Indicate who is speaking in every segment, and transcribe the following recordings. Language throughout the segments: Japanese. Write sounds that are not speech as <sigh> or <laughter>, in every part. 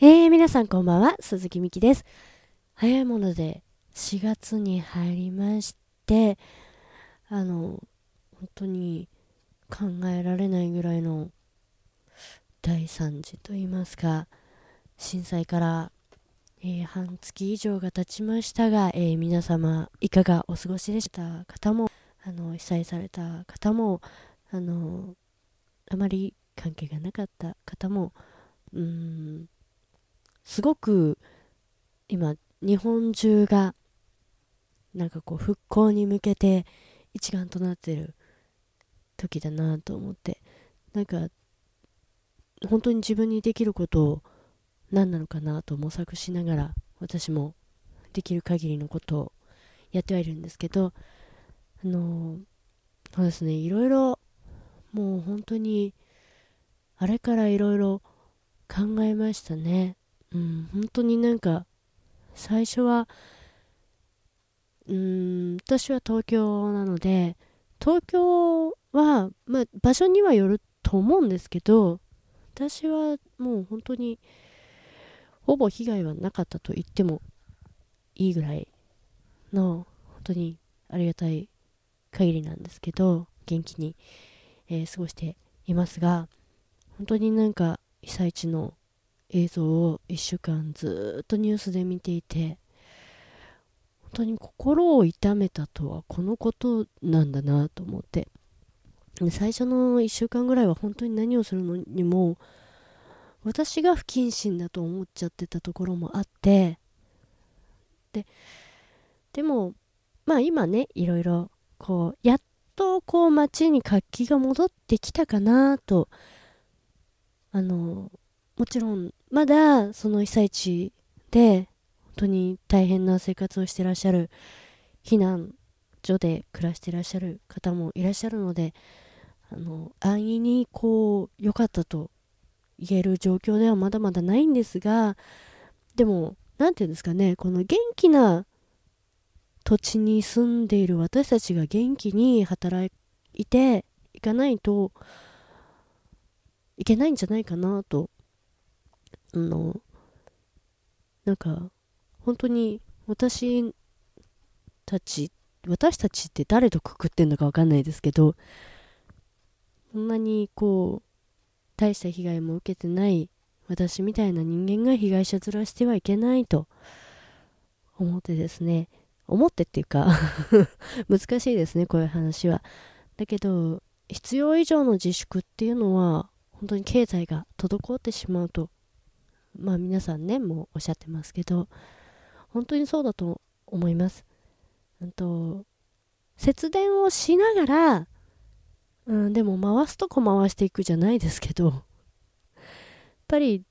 Speaker 1: えー、皆さんこんばんは、鈴木美希です。早いもので4月に入りまして、あの、本当に考えられないぐらいの大惨事と言いますか、震災から、えー、半月以上が経ちましたが、えー、皆様いかがお過ごしでした方も、あの、被災された方も、あの、あまり関係がなかった方も、うん、すごく今、日本中が、なんかこう、復興に向けて一丸となってる時だなと思って、なんか、本当に自分にできることを何なのかなと模索しながら、私もできる限りのことをやってはいるんですけど、あのそうですね、いろいろ、もう本当に、あれからいろいろ考えましたね。うん、本当になんか、最初は、うん、私は東京なので、東京は、まあ、場所にはよると思うんですけど、私はもう本当に、ほぼ被害はなかったと言ってもいいぐらいの、本当にありがたい限りなんですけど、元気に、えー、過ごしていますが、本当になんか被災地の映像を1週間ずっとニュースで見ていて本当に心を痛めたとはこのことなんだなと思って。最初の1週間ぐらいは本当に何をするのにも私が不謹慎だと思っちゃってたところもあって。ででもまあ今ねいろいろこうやっとこう街に活気が戻ってきたかなとあの、もちろん、まだその被災地で、本当に大変な生活をしてらっしゃる、避難所で暮らしてらっしゃる方もいらっしゃるので、あの、安易にこう、良かったと言える状況ではまだまだないんですが、でも、なんていうんですかね、この元気な土地に住んでいる私たちが元気に働いていかないと、いけないんじゃないかなと、あの、なんか、本当に私たち、私たちって誰とくくってんのかわかんないですけど、そんなにこう、大した被害も受けてない私みたいな人間が被害者面してはいけないと思ってですね、思ってっていうか <laughs> 難しいですね、こういう話は。だけど、必要以上の自粛っていうのは、本当に経済が滞ってしまうと、まあ皆さんね、もうおっしゃってますけど、本当にそうだと思います。うんと、節電をしながら、うん、でも回すとこ回していくじゃないですけど、やっぱり、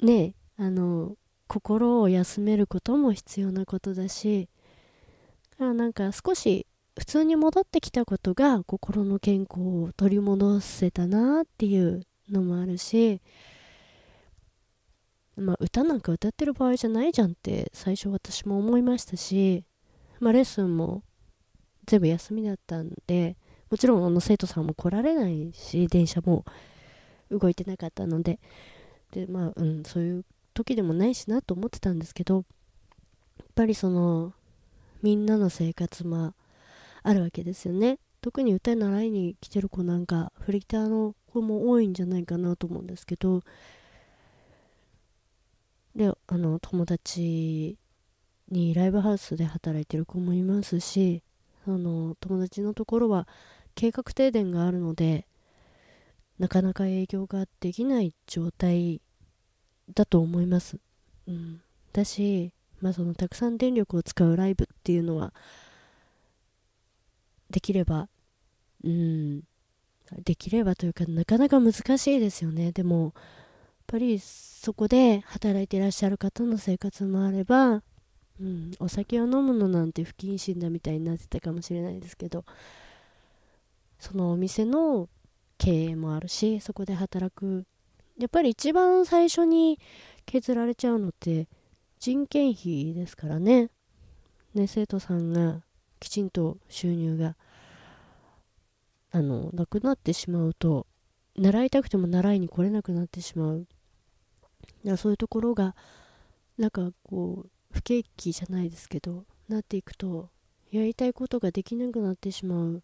Speaker 1: ね、あの、心を休めることも必要なことだし、なんか少し普通に戻ってきたことが心の健康を取り戻せたなっていうのもあるし、まあ、歌なんか歌ってる場合じゃないじゃんって最初私も思いましたし、まあ、レッスンも全部休みだったんでもちろんあの生徒さんも来られないし電車も動いてなかったのででまあうんそういう時でもないしなと思ってたんですけどやっぱりそのみんなの生活まああるわけですよね。特に歌習いに来てる子なんかフリーターの子も多いんじゃないかなと思うんですけどであの友達にライブハウスで働いてる子もいますしあの友達のところは計画停電があるのでなかなか営業ができない状態だと思います。うん、だし、まあ、そのたくさん電力を使うライブっていうのはできれば、うん、できればというか、なかなか難しいですよね。でも、ぱりそこで働いていらっしゃる方の生活もあれば、うん、お酒を飲むのなんて不謹慎だみたいになってたかもしれないですけど、そのお店の経営もあるし、そこで働く。やっぱり一番最初に削られちゃうのって人件費ですからね。ね、生徒さんがきちんと収入があのなくなってしまうと習いたくても習いに来れなくなってしまうだからそういうところがなんかこう不景気じゃないですけどなっていくとやりたいことができなくなってしまう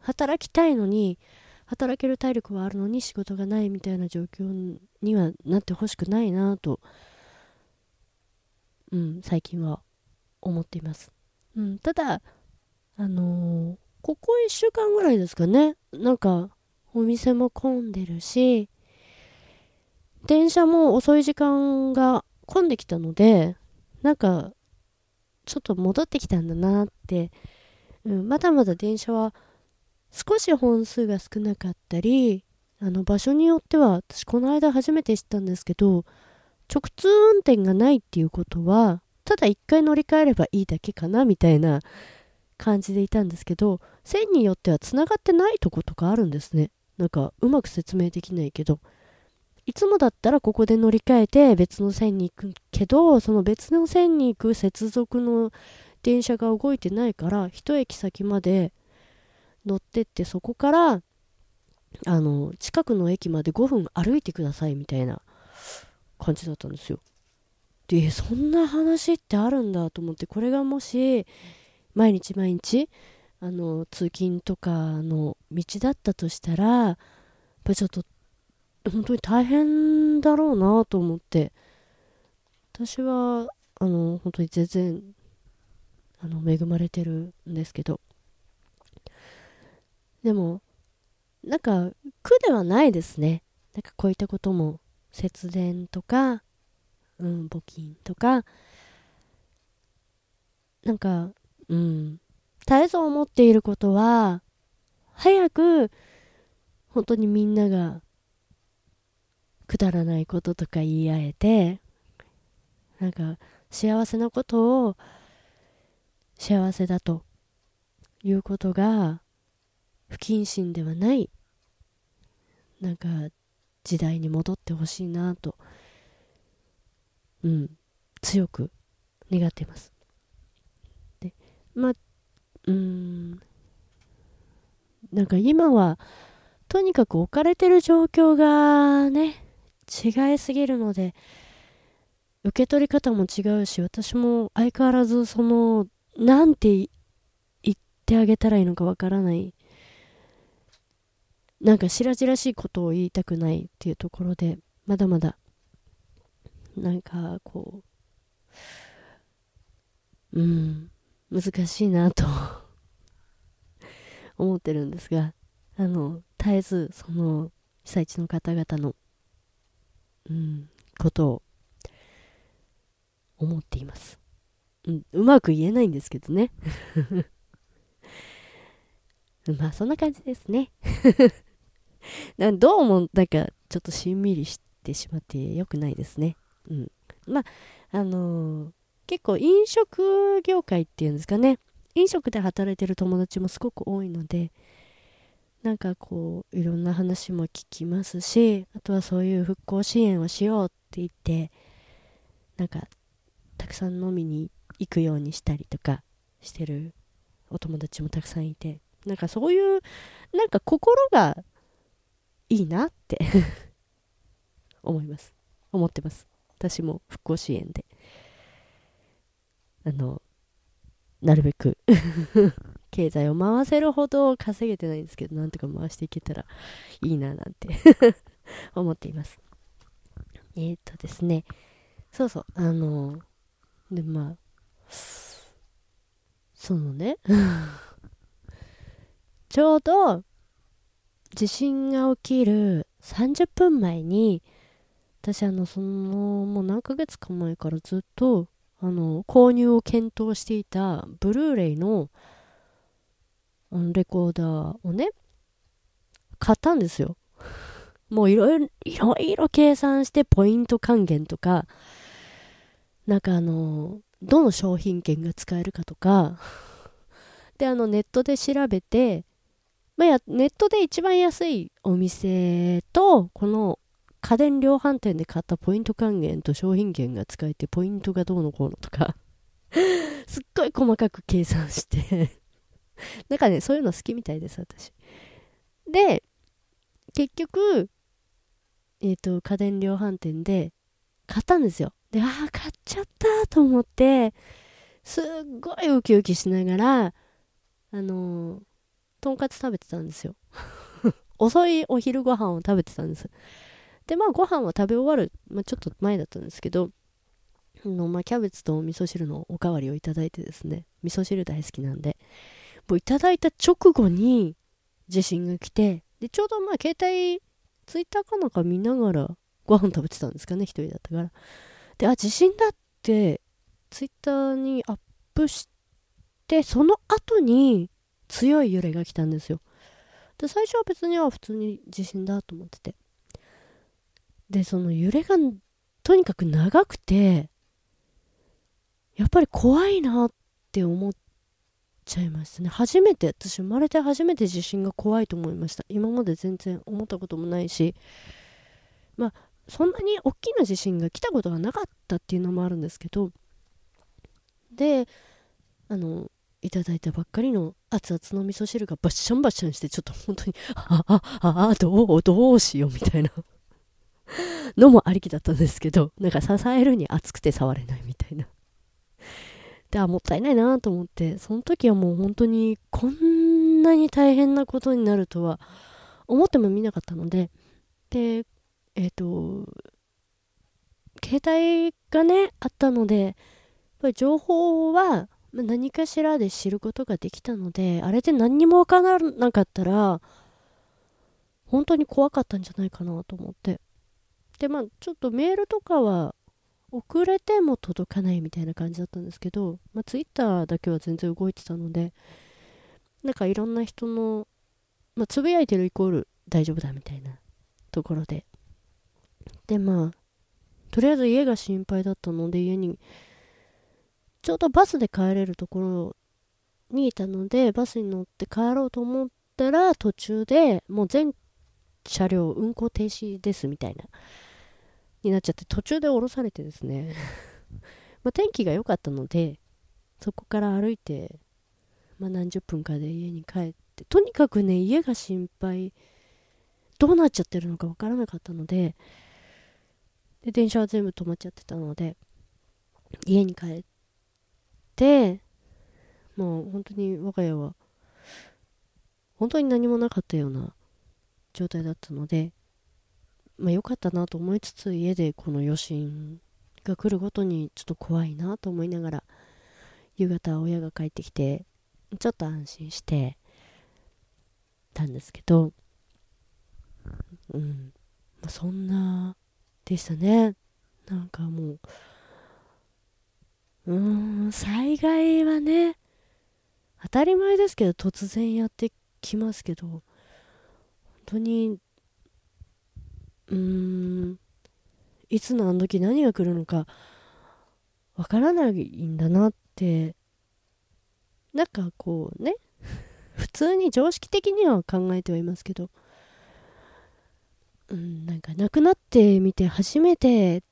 Speaker 1: 働きたいのに働ける体力はあるのに仕事がないみたいな状況にはなってほしくないなと、うん、最近は思っています。うん、ただ、あのー、ここ1週間ぐらいですかね、なんか、お店も混んでるし、電車も遅い時間が混んできたので、なんか、ちょっと戻ってきたんだなって、うん、まだまだ電車は少し本数が少なかったり、あの場所によっては、私この間初めて知ったんですけど、直通運転がないっていうことは、ただ一回乗り換えればいいだけかなみたいな感じでいたんですけど、線によっては繋がってないとことかあるんですね。なんかうまく説明できないけど。いつもだったらここで乗り換えて別の線に行くけど、その別の線に行く接続の電車が動いてないから、一駅先まで乗ってってそこからあの近くの駅まで5分歩いてくださいみたいな感じだったんですよ。でそんな話ってあるんだと思ってこれがもし毎日毎日あの通勤とかの道だったとしたらやっぱちょっと本当に大変だろうなと思って。私はあの本当に全然あの恵まれてるんですけど。でも、なんか苦ではないですね。なんかこういったことも節電とか、うん、募金とか、なんか、うん、絶えず思っていることは、早く、本当にみんなが、くだらないこととか言い合えて、なんか、幸せなことを、幸せだということが、不謹慎ではない。なんか時代に戻ってほしいなと。うん。強く願っています。でまあうん。なんか今はとにかく置かれてる状況がね違いすぎるので受け取り方も違うし私も相変わらずそのなんて言ってあげたらいいのかわからない。なんか白々しいことを言いたくないっていうところでまだまだなんかこううん難しいなと思ってるんですがあの絶えずその被災地の方々のうんことを思っています、うん、うまく言えないんですけどね <laughs> まあそんな感じですね <laughs> どうもなんかちょっとしんみりしてしまってよくないですね。うん。まあ、あのー、結構飲食業界っていうんですかね。飲食で働いてる友達もすごく多いので、なんかこう、いろんな話も聞きますし、あとはそういう復興支援をしようって言って、なんか、たくさん飲みに行くようにしたりとかしてるお友達もたくさんいて、なんかそういう、なんか心がいいなって <laughs> 思います。思ってます。私も復興支援で。あの、なるべく。<laughs> 経済を回せるほど稼げてないんですけど、なんとか回していけたらいいななんて。<laughs> 思っています。えー、っとですね、そうそう、あの、で、まあ、そのね。<laughs> ちょうど地震が起きる30分前に私あのそのもう何ヶ月か前からずっとあの購入を検討していたブルーレイのレコーダーをね買ったんですよ。もういろいろいろいろ計算してポイント還元とかなんかあのどの商品券が使えるかとかであのネットで調べてまあ、やネットで一番安いお店と、この家電量販店で買ったポイント還元と商品券が使えて、ポイントがどうのこうのとか <laughs> すっごい細かく計算してなんかね、そういうの好きみたいです、私。で、結局、えっ、ー、と、家電量販店で買ったんですよ。で、ああ、買っちゃったと思って、すっごいウキウキしながら、あのー、とんかつ食べてたんですよ。<laughs> 遅いお昼ご飯を食べてたんです。で、まあご飯は食べ終わる、まあ、ちょっと前だったんですけど、のまあ、キャベツと味噌汁のおかわりをいただいてですね、味噌汁大好きなんで、もういただいた直後に地震が来て、で、ちょうどまあ携帯、ツイッターかなんか見ながらご飯食べてたんですかね、一人だったから。で、あ、地震だって、ツイッターにアップして、その後に強い揺れが来たんですよ。で、最初は別には普通に地震だと思ってて。で、その揺れがとにかく長くて、やっぱり怖いなって思っちゃいましたね。初めて、私生まれて初めて地震が怖いと思いました。今まで全然思ったこともないし、まあ、そんなに大きな地震が来たことがなかったっていうのもあるんですけど、で、あの、いただいたばっかりの熱々の味噌汁がバッシャンバッシャンして、ちょっと本当に、ああ、ああ、どう、どうしようみたいなのもありきだったんですけど、なんか支えるに熱くて触れないみたいな。で、あ、もったいないなと思って、その時はもう本当にこんなに大変なことになるとは思ってもみなかったので、で、えっ、ー、と、携帯がね、あったので、やっぱり情報は何かしらで知ることができたので、あれで何にもわからなかったら、本当に怖かったんじゃないかなと思って。で、まあ、ちょっとメールとかは遅れても届かないみたいな感じだったんですけど、まあ、ツイッターだけは全然動いてたので、なんかいろんな人の、まあ、つぶやいてるイコール大丈夫だみたいなところで。で、まあ、とりあえず家が心配だったので、家に、ちょうどバスで帰れるところにいたので、バスに乗って帰ろうと思ったら、途中でもう全車両運行停止ですみたいなになっちゃって途中で降ろされてですね。<laughs> ま天気が良かったのでそこから歩いて、まあ、何十分かで家に帰ってとにかくね家が心配どうなっちゃってるのか分からなかったのでで電車は全部止まっちゃってたので家に帰ってもう本当に我が家は本当に何もなかったような状態だったので、まあ良かったなと思いつつ家でこの余震が来るごとにちょっと怖いなと思いながら夕方親が帰ってきてちょっと安心してたんですけどうん、まあ、そんなでしたね。なんかもううん災害はね当たり前ですけど突然やってきますけど本当にうーん。いつのあの時何が来るのかわからないんだなって。なんかこうね <laughs> 普通に常識的には考えてはいますけど。うんなんか亡くなってみて初めて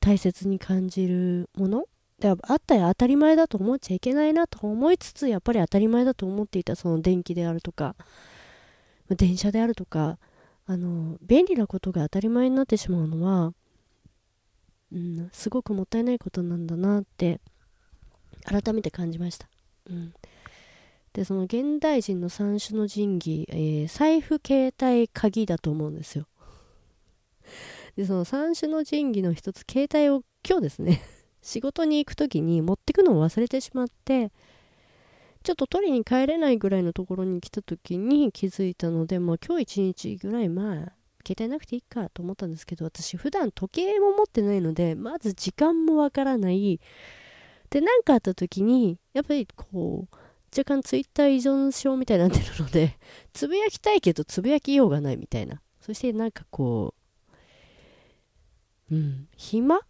Speaker 1: 大切に感じるものであったら当たり前だと思っちゃいけないなと思いつつやっぱり当たり前だと思っていたその電気であるとか電車であるとかあの便利なことが当たり前になってしまうのは、うん、すごくもったいないことなんだなって改めて感じました。うん、でその現代人の三種の神器、えー、財布携帯鍵だと思うんですよ。<laughs> でその三種の神器の一つ携帯を今日ですね <laughs> 仕事に行く時に持ってくのを忘れてしまってちょっと取りに帰れないぐらいのところに来た時に気づいたので、まあ今日一日ぐらいまあ携帯なくていいかと思ったんですけど、私普段時計も持ってないので、まず時間もわからない。で、何かあった時に、やっぱりこう、若干ツイッター依存症みたいになってるので、<laughs> つぶやきたいけどつぶやきようがないみたいな。そしてなんかこう、うん、暇？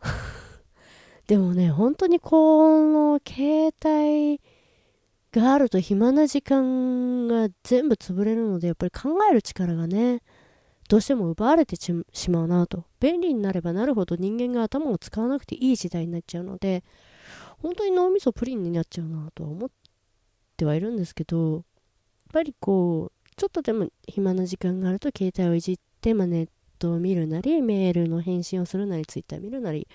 Speaker 1: <laughs> でもね、本当にこの携帯があると暇な時間が全部潰れるので、やっぱり考える力がね、どうしても奪われてしまうなと。便利になればなるほど人間が頭を使わなくていい時代になっちゃうので、本当に脳みそプリンになっちゃうなとは思ってはいるんですけど、やっぱりこう、ちょっとでも暇な時間があると携帯をいじって、まあ、ネットを見るなりメールの返信をするなりツイッター見るなり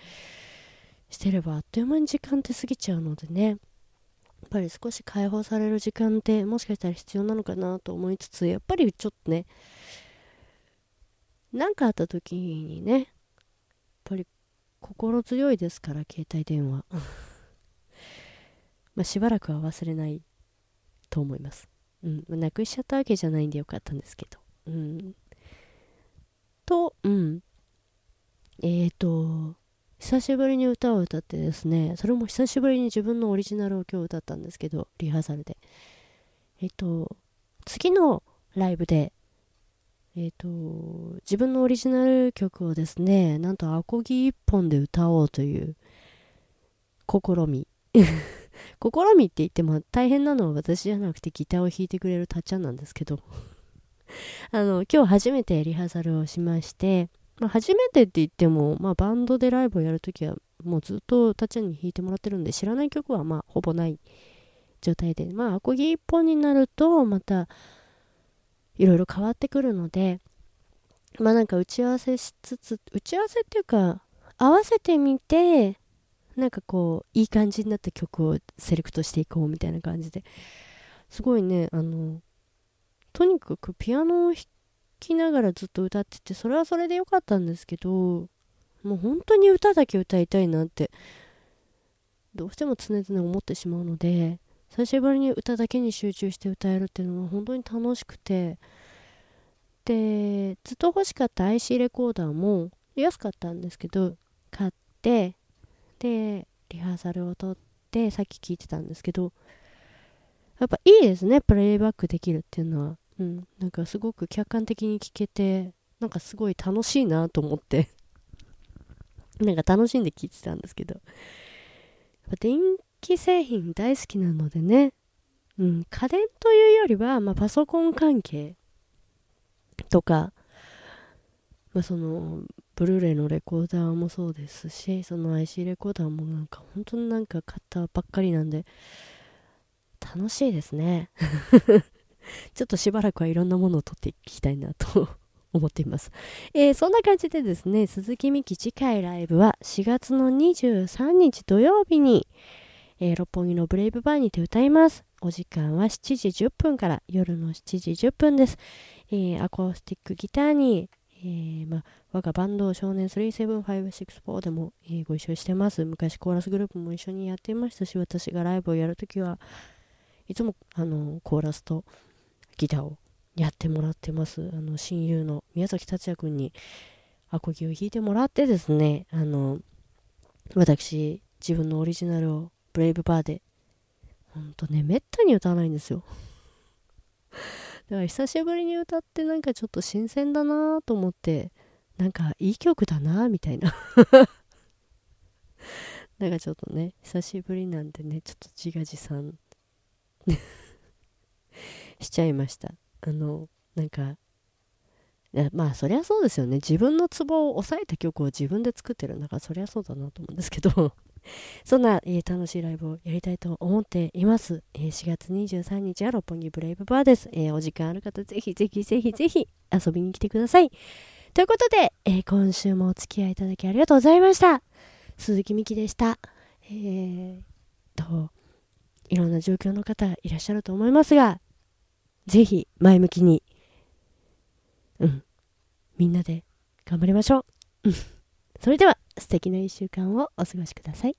Speaker 1: してればあっという間に時間って過ぎちゃうのでねっぱり少し解放される時間ってもしかしたら必要なのかなと思いつつやっぱりちょっとね何かあった時にねやっぱり心強いですから携帯電話。<laughs> まあしばらくは忘れないと思います。うん。なくしちゃったわけじゃないんでよかったんですけど。うん。とうん。えっ、ー、と久しぶりに歌を歌ってですねそれも久しぶりに自分のオリジナルを今日歌ったんですけどリハーサルでえっ、と次のライブでえっ、と、自分のオリジナル曲をですね、なんとアコギ一本で歌おうという試み。<laughs> 試みって言っても大変なのは私じゃなくてギターを弾いてくれるたっちゃんなんですけどあの、今日初めてリハーサルをしまして、まあ、初めてって言っても、まあ、バンドでライブをやるときはもうずっとたっちゃんに弾いてもらってるんで知らない曲はまあほぼない状態で、まあアコギ一本になるとまたいろいろ変わってくるので、まあなんか打ち合わせしつつ、打ち合わせっていうか、合わせてみて、なんかこう、いい感じになった曲をセレクトしていこうみたいな感じで、すごいね、あの、とにかくピアノを弾きながらずっと歌ってて、それはそれでよかったんですけど、もう本当に歌だけ歌いたいなって、どうしても常々思ってしまうので、久しぶりに歌だけに集中して歌えるっていうのは本当に楽しくてでずっと欲しかった IC レコーダーも安かったんですけど買ってでリハーサルを撮ってさっき聞いてたんですけどやっぱいいですねプレイバックできるっていうのは。うん。なんかすごく客観的に聞けてなんかすごい楽しいなと思って。<laughs> なんか楽しんで聞いてたんですけど。電器製品大好きなのでね、うん、家電というよりは、まあ、パソコン関係とか、まあ、そのブルーレイのレコーダーもそうですしその IC レコーダーもなんか本当になんか買ったばっかりなんで楽しいですね。<laughs> ちょっとしばらくはいろんなものを取っていきたいなと <laughs> 思っています。えー、そんな感じでですね、鈴木美希次回ライブは4月の23日土曜日に、えー、六本木のブレイブバーにて歌います。お時間は7時10分から夜の7時10分です。えー、アコースティックギターに、えー、ま、我がバンド少年37564でも、えご一緒してます。昔コーラスグループも一緒にやっていましたし、私がライブをやるときはいつもあのコーラスとギターをやってもらってます。あの親友の宮崎達也君にアコギを弾いてもらってですね、あの私自分のオリジナルをブレイブバーで。ほんとね、めったに歌わないんですよ。<laughs> だから久しぶりに歌ってなんかちょっと新鮮だなと思って、なんかいい曲だなみたいな。<laughs> なんかちょっとね、久しぶりなんでね、ちょっと自画自賛しちゃいました。あの、なんか、まあそりゃそうですよね。自分のツボを抑えた曲を自分で作ってるんだからそりゃそうだなと思うんですけど <laughs> そんな、えー、楽しいライブをやりたいと思っています。えー、4月23日は六本木ブレイブバーです。えー、お時間ある方、ぜひぜひぜひぜひ遊びに来てください。ということで、え今週もお付き合いいただきありがとうございました。鈴木美希でした。えー、と、いろんな状況の方いらっしゃると思いますが、ぜひ前向きに、うん、みんなで頑張りましょう。それでは、素敵な1週間をお過ごしください。